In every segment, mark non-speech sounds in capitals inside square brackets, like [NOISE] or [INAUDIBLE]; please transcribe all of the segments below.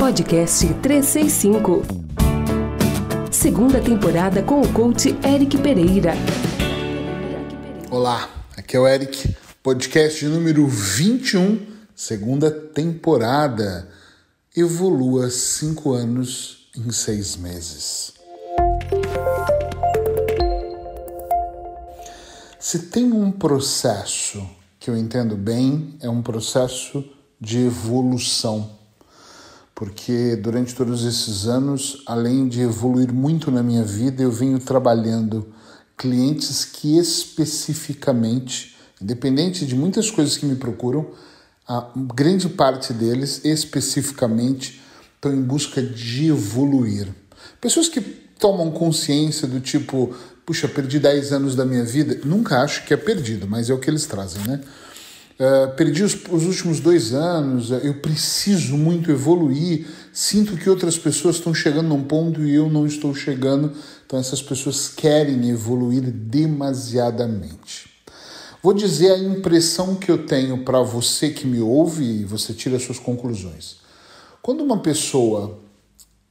Podcast 365. Segunda temporada com o coach Eric Pereira. Olá, aqui é o Eric, podcast número 21, segunda temporada. Evolua 5 anos em 6 meses. Se tem um processo que eu entendo bem, é um processo de evolução. Porque durante todos esses anos, além de evoluir muito na minha vida, eu venho trabalhando clientes que especificamente, independente de muitas coisas que me procuram, a grande parte deles especificamente estão em busca de evoluir. Pessoas que tomam consciência do tipo, puxa, perdi 10 anos da minha vida, nunca acho que é perdido, mas é o que eles trazem, né? Uh, perdi os, os, últimos dois anos, eu preciso muito evoluir, sinto que outras pessoas estão chegando num ponto e eu não estou chegando, então essas pessoas querem evoluir demasiadamente. Vou dizer a impressão que eu tenho para você que me ouve e você tira suas conclusões. Quando uma pessoa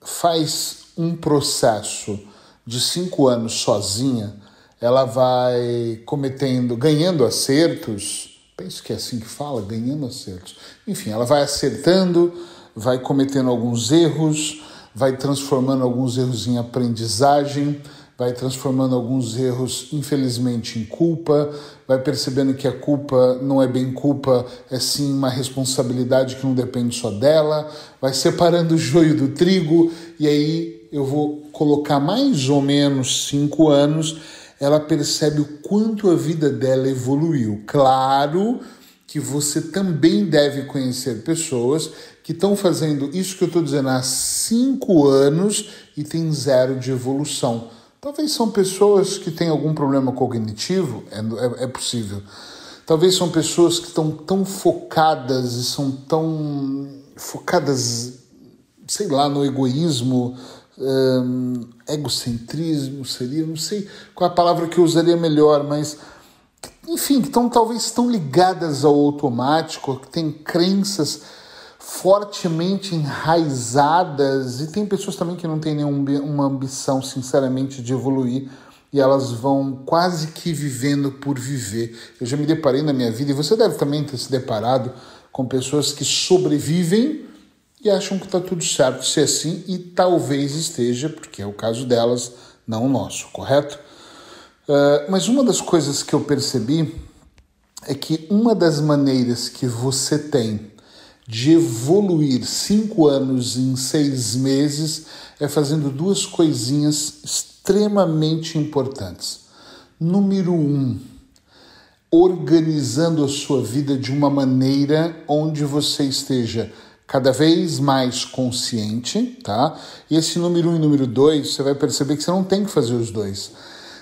faz um processo de cinco anos sozinha, ela vai cometendo, ganhando acertos, penso que é assim que fala, ganhando acertos. Enfim, ela vai acertando, vai cometendo alguns erros, vai transformando alguns erros em aprendizagem, vai transformando alguns erros, infelizmente, em culpa, vai percebendo que a culpa não é bem culpa, é sim uma responsabilidade que não depende só dela, vai separando o joio do trigo, e aí eu vou colocar mais ou menos cinco anos, ela percebe o quanto a vida dela evoluiu. Claro que você também deve conhecer pessoas que estão fazendo isso que eu estou dizendo há cinco anos e tem zero de evolução Talvez são pessoas que têm algum problema cognitivo, é, é, é possível. Talvez são pessoas que estão tão focadas e são tão focadas, sei lá, no egoísmo, um, egocentrismo seria, não sei qual é a palavra que eu usaria melhor, mas enfim, que estão talvez tão ligadas ao automático, que têm crenças fortemente enraizadas e tem pessoas também que não têm nenhuma ambição, sinceramente, de evoluir e elas vão quase que vivendo por viver. Eu já me deparei na minha vida e você deve também ter se deparado com pessoas que sobrevivem e acham que está tudo certo se assim e talvez esteja, porque é o caso delas, não o nosso, correto? Uh, mas uma das coisas que eu percebi é que uma das maneiras que você tem de evoluir cinco anos em seis meses é fazendo duas coisinhas extremamente importantes. Número um, organizando a sua vida de uma maneira onde você esteja cada vez mais consciente, tá? E esse número um e número dois, você vai perceber que você não tem que fazer os dois.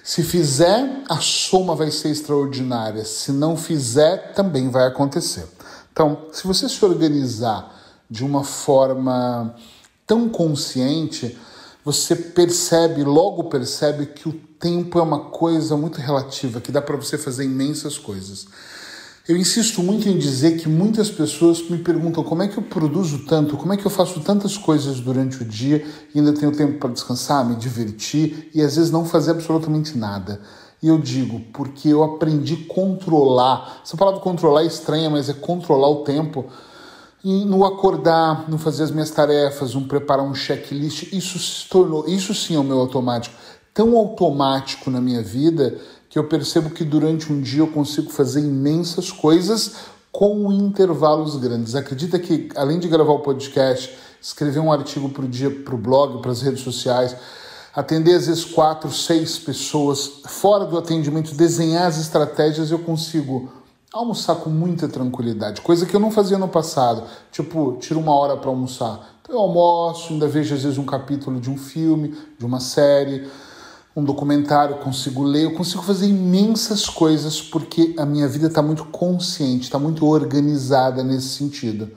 Se fizer, a soma vai ser extraordinária. Se não fizer, também vai acontecer. Então, se você se organizar de uma forma tão consciente, você percebe, logo percebe que o tempo é uma coisa muito relativa, que dá para você fazer imensas coisas. Eu insisto muito em dizer que muitas pessoas me perguntam como é que eu produzo tanto, como é que eu faço tantas coisas durante o dia e ainda tenho tempo para descansar, me divertir e às vezes não fazer absolutamente nada. E eu digo, porque eu aprendi a controlar. Essa palavra controlar é estranha, mas é controlar o tempo. E no acordar, no fazer as minhas tarefas, no preparar um checklist, isso se tornou, isso sim é o meu automático. Tão automático na minha vida que eu percebo que durante um dia eu consigo fazer imensas coisas com intervalos grandes. Acredita que, além de gravar o podcast, escrever um artigo para o dia, para o blog, para as redes sociais, atender às vezes quatro, seis pessoas, fora do atendimento, desenhar as estratégias, eu consigo almoçar com muita tranquilidade, coisa que eu não fazia no passado. Tipo, tiro uma hora para almoçar. Então eu almoço, ainda vejo às vezes um capítulo de um filme, de uma série, um documentário, consigo ler, eu consigo fazer imensas coisas porque a minha vida está muito consciente, está muito organizada nesse sentido.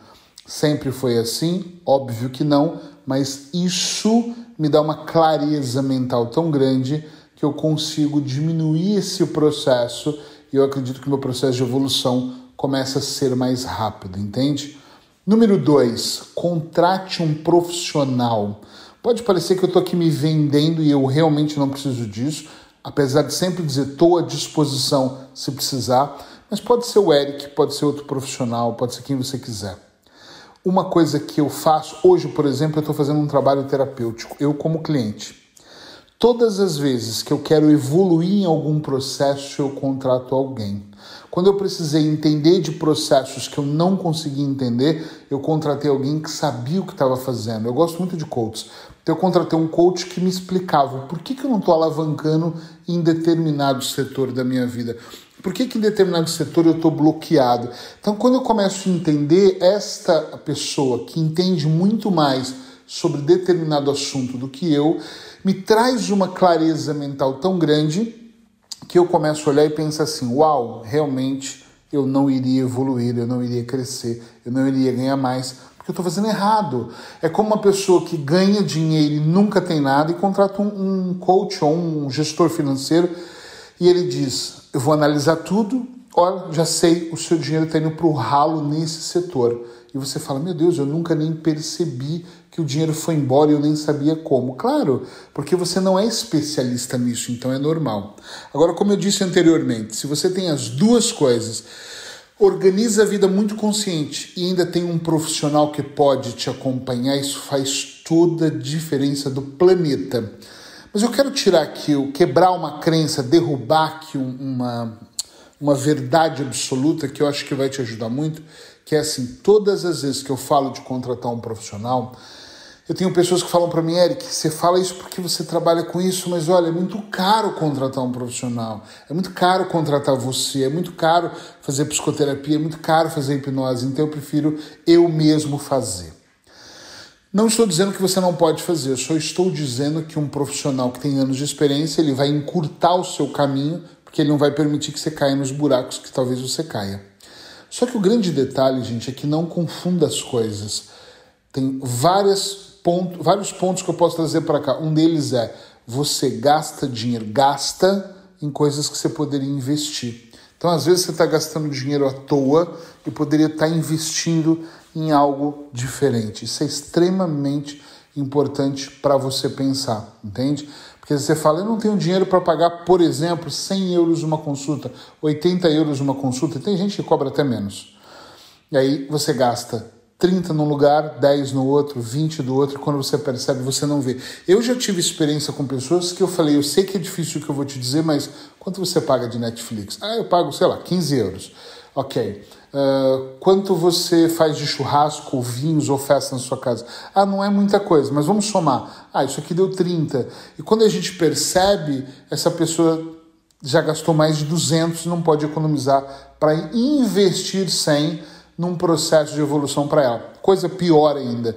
Sempre foi assim? Óbvio que não, mas isso me dá uma clareza mental tão grande que eu consigo diminuir esse processo e eu acredito que o meu processo de evolução começa a ser mais rápido, entende? Número dois, contrate um profissional. Pode parecer que eu estou aqui me vendendo e eu realmente não preciso disso, apesar de sempre dizer estou à disposição se precisar, mas pode ser o Eric, pode ser outro profissional, pode ser quem você quiser. Uma coisa que eu faço, hoje, por exemplo, eu estou fazendo um trabalho terapêutico, eu como cliente. Todas as vezes que eu quero evoluir em algum processo, eu contrato alguém. Quando eu precisei entender de processos que eu não conseguia entender, eu contratei alguém que sabia o que estava fazendo. Eu gosto muito de coaches. Então eu contratei um coach que me explicava por que, que eu não estou alavancando em determinado setor da minha vida. Por que, que em determinado setor eu estou bloqueado? Então, quando eu começo a entender esta pessoa que entende muito mais sobre determinado assunto do que eu, me traz uma clareza mental tão grande que eu começo a olhar e penso assim: uau, realmente eu não iria evoluir, eu não iria crescer, eu não iria ganhar mais, porque eu estou fazendo errado. É como uma pessoa que ganha dinheiro e nunca tem nada e contrata um, um coach ou um gestor financeiro e ele diz: eu vou analisar tudo, olha, já sei, o seu dinheiro está indo para o ralo nesse setor. E você fala: meu Deus, eu nunca nem percebi que o dinheiro foi embora e eu nem sabia como. Claro, porque você não é especialista nisso, então é normal. Agora, como eu disse anteriormente, se você tem as duas coisas, organiza a vida muito consciente e ainda tem um profissional que pode te acompanhar, isso faz toda a diferença do planeta. Mas eu quero tirar aqui, quebrar uma crença, derrubar aqui uma, uma verdade absoluta que eu acho que vai te ajudar muito, que é assim, todas as vezes que eu falo de contratar um profissional, eu tenho pessoas que falam para mim, Eric, você fala isso porque você trabalha com isso, mas olha, é muito caro contratar um profissional, é muito caro contratar você, é muito caro fazer psicoterapia, é muito caro fazer hipnose, então eu prefiro eu mesmo fazer. Não estou dizendo que você não pode fazer, só estou dizendo que um profissional que tem anos de experiência, ele vai encurtar o seu caminho, porque ele não vai permitir que você caia nos buracos que talvez você caia. Só que o grande detalhe, gente, é que não confunda as coisas. Tem várias ponto, vários pontos que eu posso trazer para cá. Um deles é você gasta dinheiro, gasta em coisas que você poderia investir. Então, às vezes, você está gastando dinheiro à toa e poderia estar tá investindo em algo diferente. Isso é extremamente importante para você pensar, entende? Porque você fala, eu não tenho dinheiro para pagar, por exemplo, 100 euros uma consulta, 80 euros uma consulta, tem gente que cobra até menos. E aí você gasta 30 num lugar, 10 no outro, 20 do outro, quando você percebe, você não vê. Eu já tive experiência com pessoas que eu falei, eu sei que é difícil o que eu vou te dizer, mas quanto você paga de Netflix? Ah, eu pago, sei lá, 15 euros. Ok. Uh, quanto você faz de churrasco, vinhos ou festa na sua casa? Ah, não é muita coisa, mas vamos somar. Ah, isso aqui deu 30. E quando a gente percebe, essa pessoa já gastou mais de 200 e não pode economizar para investir 100 num processo de evolução para ela. Coisa pior ainda.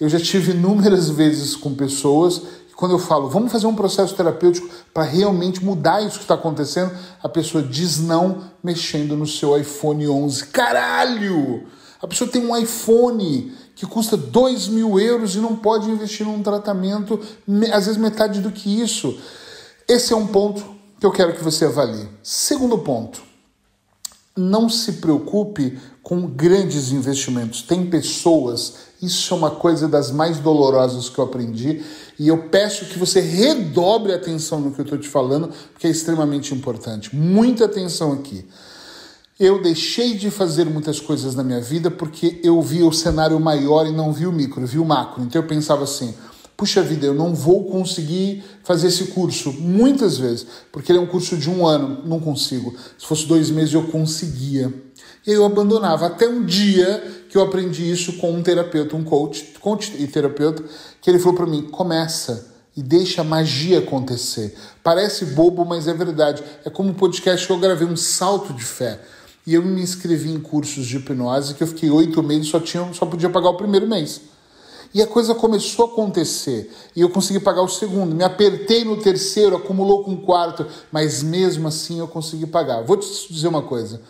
Eu já tive [LAUGHS] inúmeras vezes com pessoas quando eu falo, vamos fazer um processo terapêutico para realmente mudar isso que está acontecendo, a pessoa diz não mexendo no seu iPhone 11. Caralho! A pessoa tem um iPhone que custa 2 mil euros e não pode investir num tratamento, às vezes metade do que isso. Esse é um ponto que eu quero que você avalie. Segundo ponto, não se preocupe com grandes investimentos. Tem pessoas, isso é uma coisa das mais dolorosas que eu aprendi, e eu peço que você redobre a atenção no que eu estou te falando, porque é extremamente importante. Muita atenção aqui. Eu deixei de fazer muitas coisas na minha vida porque eu vi o cenário maior e não vi o micro, vi o macro. Então eu pensava assim: puxa vida, eu não vou conseguir fazer esse curso muitas vezes, porque ele é um curso de um ano, não consigo. Se fosse dois meses eu conseguia. E eu abandonava. Até um dia que eu aprendi isso com um terapeuta, um coach, coach e terapeuta, que ele falou para mim: começa e deixa a magia acontecer. Parece bobo, mas é verdade. É como o podcast que eu gravei um salto de fé. E eu me inscrevi em cursos de hipnose que eu fiquei oito meses só tinha só podia pagar o primeiro mês. E a coisa começou a acontecer. E eu consegui pagar o segundo. Me apertei no terceiro, acumulou com o quarto, mas mesmo assim eu consegui pagar. Vou te dizer uma coisa.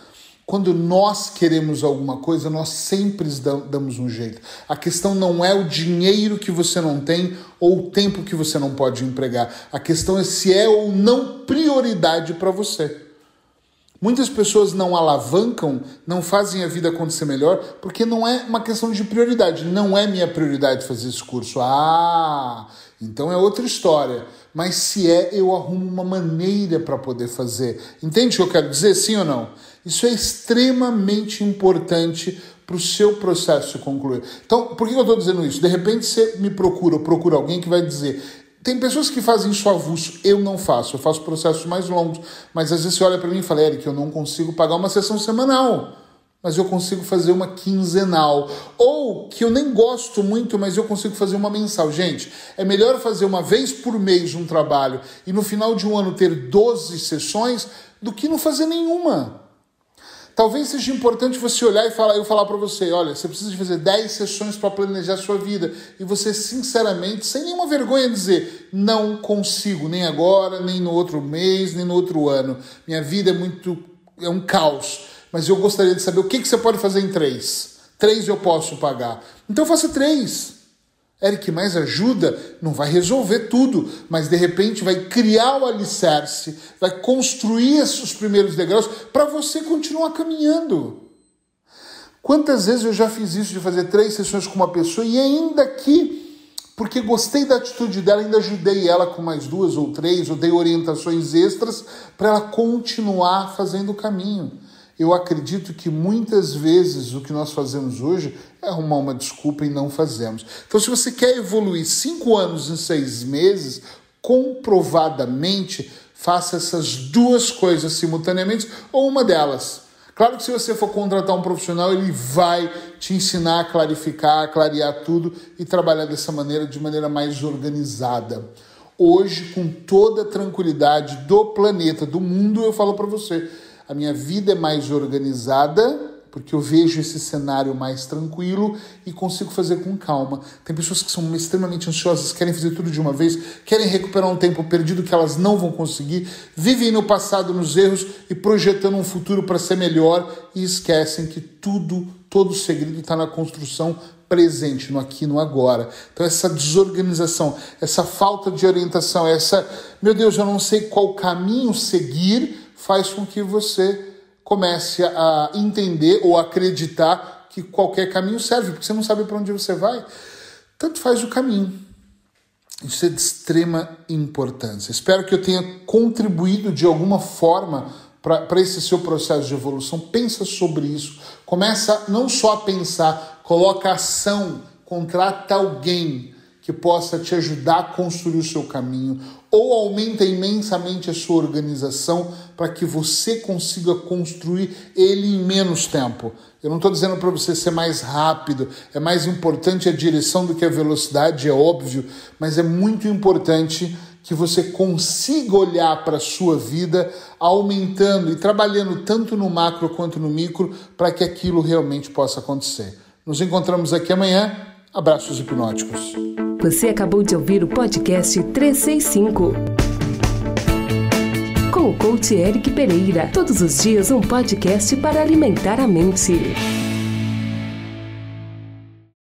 Quando nós queremos alguma coisa, nós sempre damos um jeito. A questão não é o dinheiro que você não tem ou o tempo que você não pode empregar. A questão é se é ou não prioridade para você. Muitas pessoas não alavancam, não fazem a vida acontecer melhor, porque não é uma questão de prioridade. Não é minha prioridade fazer esse curso. Ah, então é outra história. Mas se é, eu arrumo uma maneira para poder fazer. Entende o que eu quero dizer, sim ou não? Isso é extremamente importante para o seu processo concluir. Então, por que eu estou dizendo isso? De repente você me procura, ou procura alguém que vai dizer: tem pessoas que fazem isso avulso, eu não faço, eu faço processos mais longos, mas às vezes você olha para mim e fala, Eric, eu não consigo pagar uma sessão semanal, mas eu consigo fazer uma quinzenal. Ou que eu nem gosto muito, mas eu consigo fazer uma mensal. Gente, é melhor fazer uma vez por mês um trabalho e no final de um ano ter 12 sessões do que não fazer nenhuma. Talvez seja importante você olhar e falar, eu falar para você, olha, você precisa de fazer 10 sessões para planejar a sua vida. E você, sinceramente, sem nenhuma vergonha, dizer, não consigo, nem agora, nem no outro mês, nem no outro ano. Minha vida é muito. é um caos. Mas eu gostaria de saber o que, que você pode fazer em três. Três eu posso pagar. Então faça três. Eric, mais ajuda não vai resolver tudo, mas de repente vai criar o alicerce, vai construir os primeiros degraus para você continuar caminhando. Quantas vezes eu já fiz isso de fazer três sessões com uma pessoa e ainda que, porque gostei da atitude dela, ainda ajudei ela com mais duas ou três, ou dei orientações extras para ela continuar fazendo o caminho eu acredito que muitas vezes o que nós fazemos hoje é arrumar uma desculpa e não fazemos. Então, se você quer evoluir cinco anos em seis meses, comprovadamente faça essas duas coisas simultaneamente ou uma delas. Claro que se você for contratar um profissional, ele vai te ensinar a clarificar, a clarear tudo e trabalhar dessa maneira, de maneira mais organizada. Hoje, com toda a tranquilidade do planeta, do mundo, eu falo para você, a minha vida é mais organizada, porque eu vejo esse cenário mais tranquilo e consigo fazer com calma. Tem pessoas que são extremamente ansiosas, querem fazer tudo de uma vez, querem recuperar um tempo perdido que elas não vão conseguir, vivem no passado nos erros e projetando um futuro para ser melhor e esquecem que tudo, todo o segredo está na construção presente, no aqui no agora. Então essa desorganização, essa falta de orientação, essa, meu Deus, eu não sei qual caminho seguir, faz com que você comece a entender ou acreditar que qualquer caminho serve, porque você não sabe para onde você vai. Tanto faz o caminho. Isso é de extrema importância. Espero que eu tenha contribuído de alguma forma para esse seu processo de evolução. Pensa sobre isso. Começa não só a pensar, coloca ação, contrata alguém que possa te ajudar a construir o seu caminho, ou aumenta imensamente a sua organização para que você consiga construir ele em menos tempo. Eu não estou dizendo para você ser mais rápido, é mais importante a direção do que a velocidade, é óbvio, mas é muito importante que você consiga olhar para a sua vida aumentando e trabalhando tanto no macro quanto no micro para que aquilo realmente possa acontecer. Nos encontramos aqui amanhã. Abraços hipnóticos. Você acabou de ouvir o podcast 365. Com o coach Eric Pereira. Todos os dias um podcast para alimentar a mente.